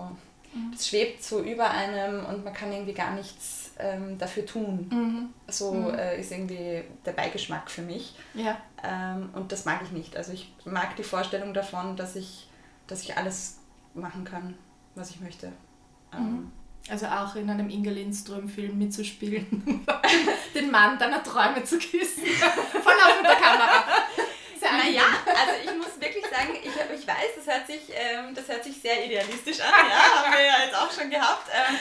mhm. es schwebt so über einem und man kann irgendwie gar nichts ähm, dafür tun. Mhm. So mhm. äh, ist irgendwie der Beigeschmack für mich. Ja. Ähm, und das mag ich nicht. Also ich mag die Vorstellung davon, dass ich, dass ich alles machen kann, was ich möchte. Ähm, mhm. also auch in einem Inge Lindström-Film mitzuspielen, <laughs> den Mann deiner Träume zu küssen, <laughs> voll auf mit der Kamera naja, also ich muss wirklich sagen, ich, ich weiß, das hört, sich, ähm, das hört sich sehr idealistisch an, <laughs> ja, haben wir ja jetzt auch schon gehabt. Ähm,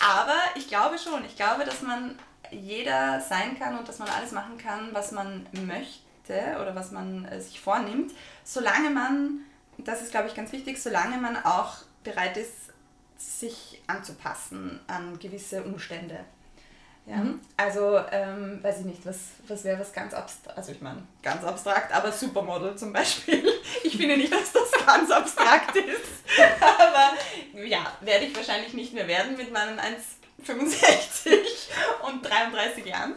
aber ich glaube schon, ich glaube, dass man jeder sein kann und dass man alles machen kann, was man möchte oder was man äh, sich vornimmt, solange man, das ist glaube ich ganz wichtig, solange man auch bereit ist, sich anzupassen an gewisse Umstände. Ja? Mhm. Also, ähm, weiß ich nicht, was, was wäre was ganz abstrakt, also ich meine, ganz abstrakt, aber Supermodel zum Beispiel. <laughs> Ich finde nicht, dass das ganz abstrakt ist. <laughs> Aber ja, werde ich wahrscheinlich nicht mehr werden mit meinen 1,65 und 33 Jahren.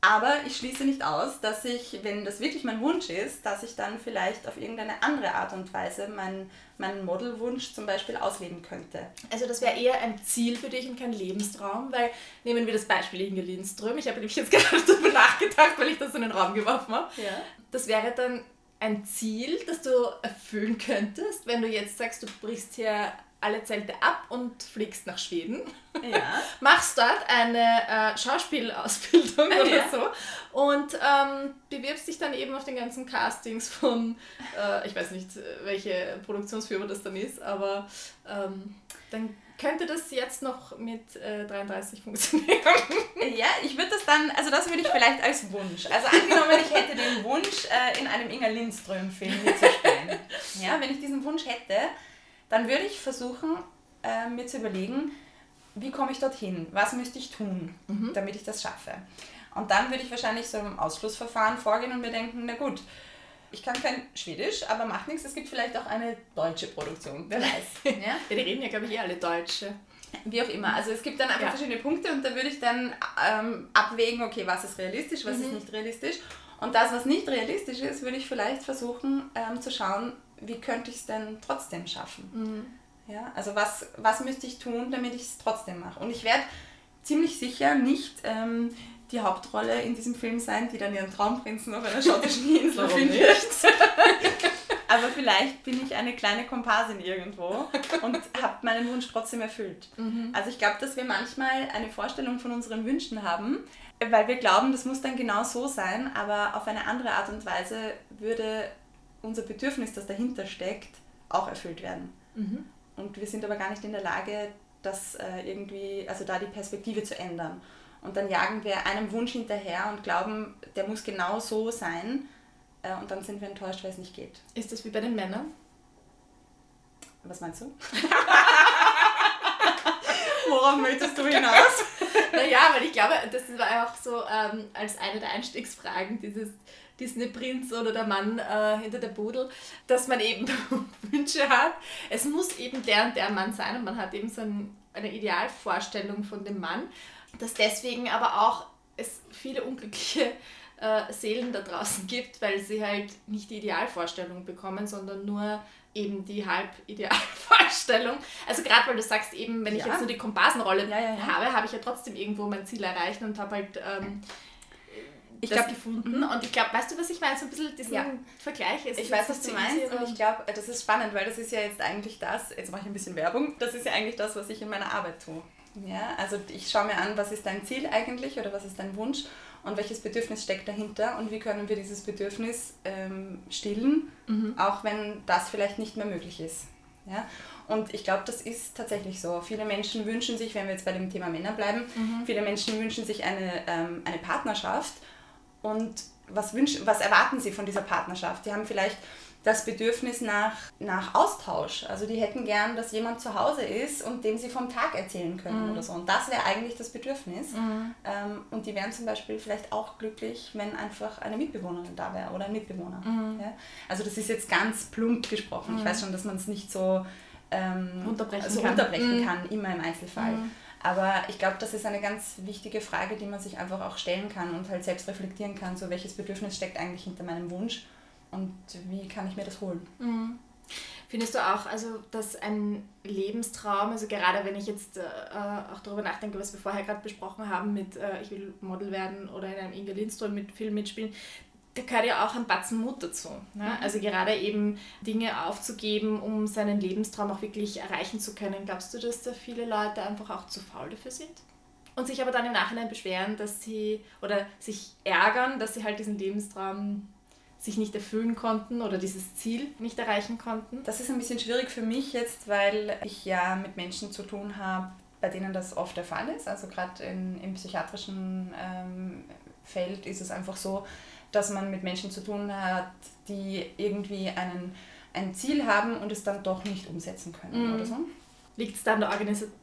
Aber ich schließe nicht aus, dass ich, wenn das wirklich mein Wunsch ist, dass ich dann vielleicht auf irgendeine andere Art und Weise meinen, meinen Modelwunsch zum Beispiel ausleben könnte. Also das wäre eher ein Ziel für dich und kein Lebenstraum, weil nehmen wir das Beispiel Inge Lindström. Ich habe nämlich jetzt <laughs> gerade darüber nachgedacht, weil ich das in den Raum geworfen habe. Ja. Das wäre dann ein Ziel, das du erfüllen könntest, wenn du jetzt sagst, du brichst hier alle Zelte ab und fliegst nach Schweden. Ja. <laughs> Machst dort eine äh, Schauspielausbildung <laughs> ah, oder ja. so und ähm, bewirbst dich dann eben auf den ganzen Castings von, äh, ich weiß nicht, welche Produktionsfirma das dann ist, aber ähm, dann könnte das jetzt noch mit äh, 33 funktionieren? <laughs> Ja, ich würde das dann, also das würde ich vielleicht als Wunsch. Also angenommen, ich hätte den Wunsch, äh, in einem Inga Lindström-Film mitzuspielen. Ja, wenn ich diesen Wunsch hätte, dann würde ich versuchen, äh, mir zu überlegen, wie komme ich dorthin? Was müsste ich tun, mhm. damit ich das schaffe? Und dann würde ich wahrscheinlich so im Ausschlussverfahren vorgehen und mir denken, na gut, ich kann kein Schwedisch, aber macht nichts. Es gibt vielleicht auch eine deutsche Produktion, wer weiß. <laughs> ja? ja, die reden ja, glaube ich, eh alle Deutsche. Wie auch immer. Also es gibt dann einfach ja. verschiedene Punkte und da würde ich dann ähm, abwägen, okay, was ist realistisch, was mhm. ist nicht realistisch. Und das, was nicht realistisch ist, würde ich vielleicht versuchen ähm, zu schauen, wie könnte ich es denn trotzdem schaffen. Mhm. Ja, also was, was müsste ich tun, damit ich es trotzdem mache. Und ich werde ziemlich sicher nicht ähm, die Hauptrolle in diesem Film sein, die dann ihren Traumprinzen auf einer schottischen <laughs> Insel findet. <laughs> Aber vielleicht bin ich eine kleine Komparsin irgendwo und habe meinen Wunsch trotzdem erfüllt. Mhm. Also ich glaube, dass wir manchmal eine Vorstellung von unseren Wünschen haben, weil wir glauben, das muss dann genau so sein, aber auf eine andere Art und Weise würde unser Bedürfnis, das dahinter steckt, auch erfüllt werden. Mhm. Und wir sind aber gar nicht in der Lage, das äh, irgendwie, also da die Perspektive zu ändern. Und dann jagen wir einem Wunsch hinterher und glauben, der muss genau so sein. Äh, und dann sind wir enttäuscht, weil es nicht geht. Ist das wie bei den Männern? Was meinst du? <laughs> Worauf möchtest du hinaus? <laughs> naja, weil ich glaube, das war auch so ähm, als eine der Einstiegsfragen, dieses Disney-Prinz oder der Mann äh, hinter der Budel, dass man eben <laughs> Wünsche hat. Es muss eben der und der Mann sein und man hat eben so ein, eine Idealvorstellung von dem Mann dass deswegen aber auch es viele unglückliche äh, Seelen da draußen gibt, weil sie halt nicht die Idealvorstellung bekommen, sondern nur eben die Halb-Idealvorstellung. Also gerade weil du sagst eben, wenn ich ja. jetzt nur die Komparsenrolle ja, ja, habe, habe ich ja trotzdem irgendwo mein Ziel erreicht und habe halt ähm, ich das glaub, gefunden. Und ich glaube, weißt du, was ich meine? So ein bisschen diesen ja. Vergleich. ist. ich weiß, was du meinst und ich glaube, das ist spannend, weil das ist ja jetzt eigentlich das, jetzt mache ich ein bisschen Werbung, das ist ja eigentlich das, was ich in meiner Arbeit tue. Ja, also ich schaue mir an, was ist dein Ziel eigentlich oder was ist dein Wunsch und welches Bedürfnis steckt dahinter und wie können wir dieses Bedürfnis ähm, stillen, mhm. auch wenn das vielleicht nicht mehr möglich ist. Ja? Und ich glaube, das ist tatsächlich so. Viele Menschen wünschen sich, wenn wir jetzt bei dem Thema Männer bleiben, mhm. viele Menschen wünschen sich eine, ähm, eine Partnerschaft und was, wünschen, was erwarten sie von dieser Partnerschaft? Sie haben vielleicht das Bedürfnis nach, nach Austausch. Also die hätten gern, dass jemand zu Hause ist und dem sie vom Tag erzählen können mhm. oder so. Und das wäre eigentlich das Bedürfnis. Mhm. Ähm, und die wären zum Beispiel vielleicht auch glücklich, wenn einfach eine Mitbewohnerin da wäre oder ein Mitbewohner. Mhm. Ja? Also das ist jetzt ganz plump gesprochen. Ich mhm. weiß schon, dass man es nicht so ähm, unterbrechen, so kann. unterbrechen mhm. kann, immer im Einzelfall. Aber ich glaube, das ist eine ganz wichtige Frage, die man sich einfach auch stellen kann und halt selbst reflektieren kann, so welches Bedürfnis steckt eigentlich hinter meinem Wunsch und wie kann ich mir das holen. Mhm. Findest du auch, also, dass ein Lebenstraum, also gerade wenn ich jetzt äh, auch darüber nachdenke, was wir vorher gerade besprochen haben mit äh, ich will Model werden oder in einem Inga Lindström mit Film mitspielen, da gehört ja auch ein Batzen Mut dazu. Ne? Mhm. Also gerade eben Dinge aufzugeben, um seinen Lebenstraum auch wirklich erreichen zu können. Glaubst du, dass da viele Leute einfach auch zu faul dafür sind? Und sich aber dann im Nachhinein beschweren, dass sie oder sich ärgern, dass sie halt diesen Lebenstraum sich nicht erfüllen konnten oder dieses Ziel nicht erreichen konnten? Das ist ein bisschen schwierig für mich jetzt, weil ich ja mit Menschen zu tun habe, bei denen das oft der Fall ist. Also gerade im psychiatrischen ähm, Feld ist es einfach so, dass man mit Menschen zu tun hat, die irgendwie einen, ein Ziel haben und es dann doch nicht umsetzen können mhm. oder so. Liegt es dann der Organisation?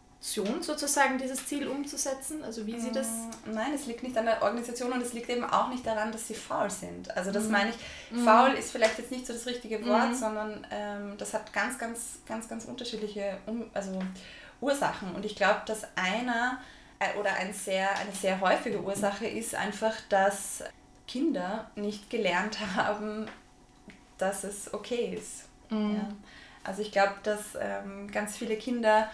Sozusagen dieses Ziel umzusetzen? Also wie sie das? Mm, nein, es liegt nicht an der Organisation und es liegt eben auch nicht daran, dass sie faul sind. Also das mhm. meine ich, mhm. faul ist vielleicht jetzt nicht so das richtige Wort, mhm. sondern ähm, das hat ganz, ganz, ganz, ganz unterschiedliche um also Ursachen. Und ich glaube, dass einer äh, oder ein sehr, eine sehr häufige Ursache ist einfach, dass Kinder nicht gelernt haben, dass es okay ist. Mhm. Ja. Also ich glaube, dass ähm, ganz viele Kinder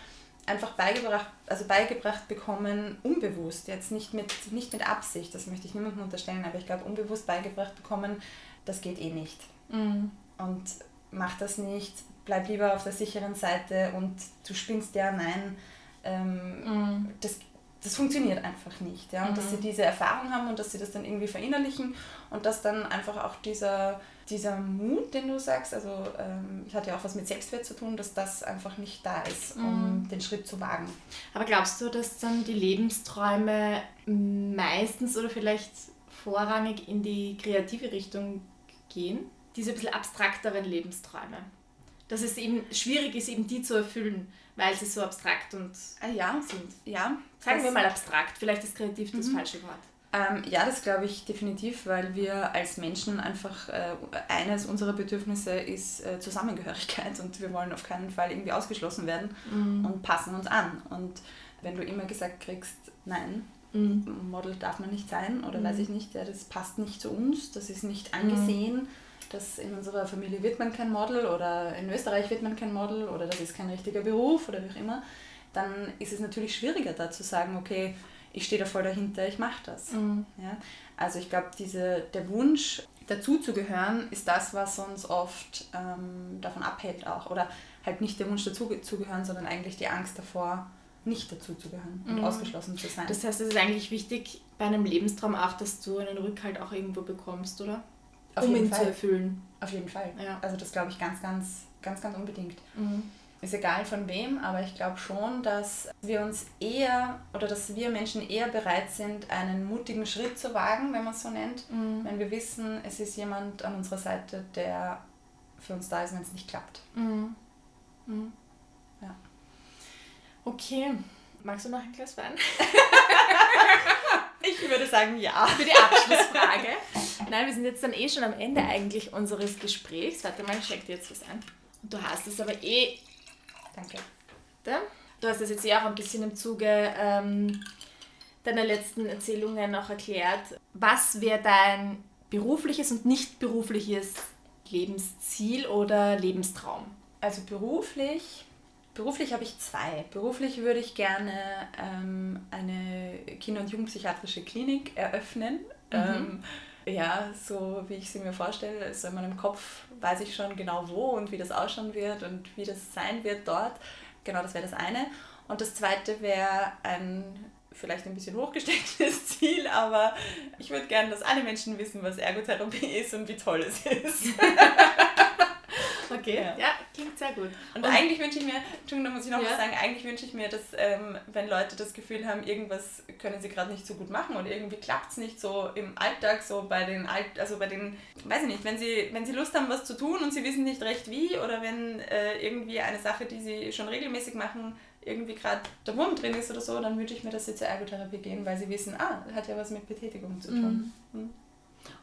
einfach beigebracht, also beigebracht bekommen, unbewusst, jetzt nicht mit, nicht mit Absicht, das möchte ich niemandem unterstellen, aber ich glaube, unbewusst beigebracht bekommen, das geht eh nicht. Mhm. Und mach das nicht, bleib lieber auf der sicheren Seite und du spinnst ja, nein, ähm, mhm. das, das funktioniert einfach nicht. Ja? Und mhm. dass sie diese Erfahrung haben und dass sie das dann irgendwie verinnerlichen und dass dann einfach auch dieser dieser Mut, den du sagst, also ähm, hat ja auch was mit Selbstwert zu tun, dass das einfach nicht da ist, um mm. den Schritt zu wagen. Aber glaubst du, dass dann die Lebensträume meistens oder vielleicht vorrangig in die kreative Richtung gehen? Diese ein bisschen abstrakteren Lebensträume. Dass es eben schwierig ist, eben die zu erfüllen, weil sie so abstrakt und ah, ja. sind. Ja. Sagen wir mal abstrakt, vielleicht ist kreativ das mhm. falsche Wort. Ähm, ja, das glaube ich definitiv, weil wir als Menschen einfach, äh, eines unserer Bedürfnisse ist äh, Zusammengehörigkeit und wir wollen auf keinen Fall irgendwie ausgeschlossen werden mhm. und passen uns an. Und wenn du immer gesagt kriegst, nein, mhm. Model darf man nicht sein oder mhm. weiß ich nicht, ja, das passt nicht zu uns, das ist nicht angesehen, mhm. Dass in unserer Familie wird man kein Model oder in Österreich wird man kein Model oder das ist kein richtiger Beruf oder wie auch immer, dann ist es natürlich schwieriger da zu sagen, okay, ich stehe da voll dahinter, ich mache das. Mhm. Ja? Also ich glaube, der Wunsch, dazuzugehören, ist das, was uns oft ähm, davon abhält auch. Oder halt nicht der Wunsch dazuzugehören, sondern eigentlich die Angst davor, nicht dazuzugehören und mhm. ausgeschlossen zu sein. Das heißt, es ist eigentlich wichtig bei einem Lebenstraum auch, dass du einen Rückhalt auch irgendwo bekommst, oder? Auf um ihn Fall. zu erfüllen. Auf jeden Fall. Ja. Also das glaube ich ganz, ganz, ganz, ganz unbedingt. Mhm ist egal von wem, aber ich glaube schon, dass wir uns eher oder dass wir Menschen eher bereit sind, einen mutigen Schritt zu wagen, wenn man es so nennt, mhm. wenn wir wissen, es ist jemand an unserer Seite, der für uns da ist, wenn es nicht klappt. Mhm. Mhm. Ja. Okay. Magst du noch ein Glas Wein? <laughs> ich würde sagen ja. Für die Abschlussfrage. Nein, wir sind jetzt dann eh schon am Ende eigentlich unseres Gesprächs. Warte mal, ich check dir jetzt was an. Du hast es aber eh Danke. Du hast das jetzt ja auch ein bisschen im Zuge ähm, deiner letzten Erzählungen noch erklärt. Was wäre dein berufliches und nicht berufliches Lebensziel oder Lebenstraum? Also beruflich, beruflich habe ich zwei. Beruflich würde ich gerne ähm, eine Kinder- und Jugendpsychiatrische Klinik eröffnen. Mhm. Ähm, ja, so wie ich sie mir vorstelle, also in meinem Kopf weiß ich schon genau wo und wie das ausschauen wird und wie das sein wird dort. Genau, das wäre das eine. Und das zweite wäre ein vielleicht ein bisschen hochgestecktes <laughs> Ziel, aber ich würde gerne, dass alle Menschen wissen, was Ergotherapie ist und wie toll es ist. <laughs> <laughs> Okay, ja. ja, klingt sehr gut. Und, und eigentlich wünsche ich mir, Entschuldigung, da muss ich noch ja. was sagen, eigentlich wünsche ich mir, dass ähm, wenn Leute das Gefühl haben, irgendwas können sie gerade nicht so gut machen und irgendwie klappt es nicht so im Alltag, so bei den Alt, also bei den, weiß ich nicht, wenn sie, wenn sie Lust haben, was zu tun und sie wissen nicht recht wie oder wenn äh, irgendwie eine Sache, die sie schon regelmäßig machen, irgendwie gerade der Wurm drin ist oder so, dann wünsche ich mir, dass sie zur Ergotherapie gehen, weil sie wissen, ah, hat ja was mit Betätigung zu tun. Mhm. Mhm.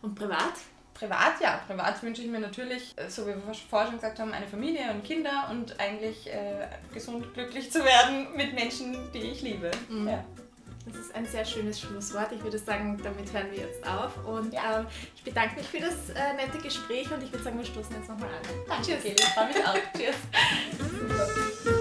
Und privat? Privat, ja. Privat wünsche ich mir natürlich, äh, so wie wir vorher schon gesagt haben, eine Familie und Kinder und eigentlich äh, gesund glücklich zu werden mit Menschen, die ich liebe. Mhm. Ja. Das ist ein sehr schönes Schlusswort. Ich würde sagen, damit hören wir jetzt auf. Und ja. ähm, ich bedanke mich für das äh, nette Gespräch und ich würde sagen, wir stoßen jetzt nochmal an. Danke, Cheers. ich freue mich auch. <laughs> Cheers.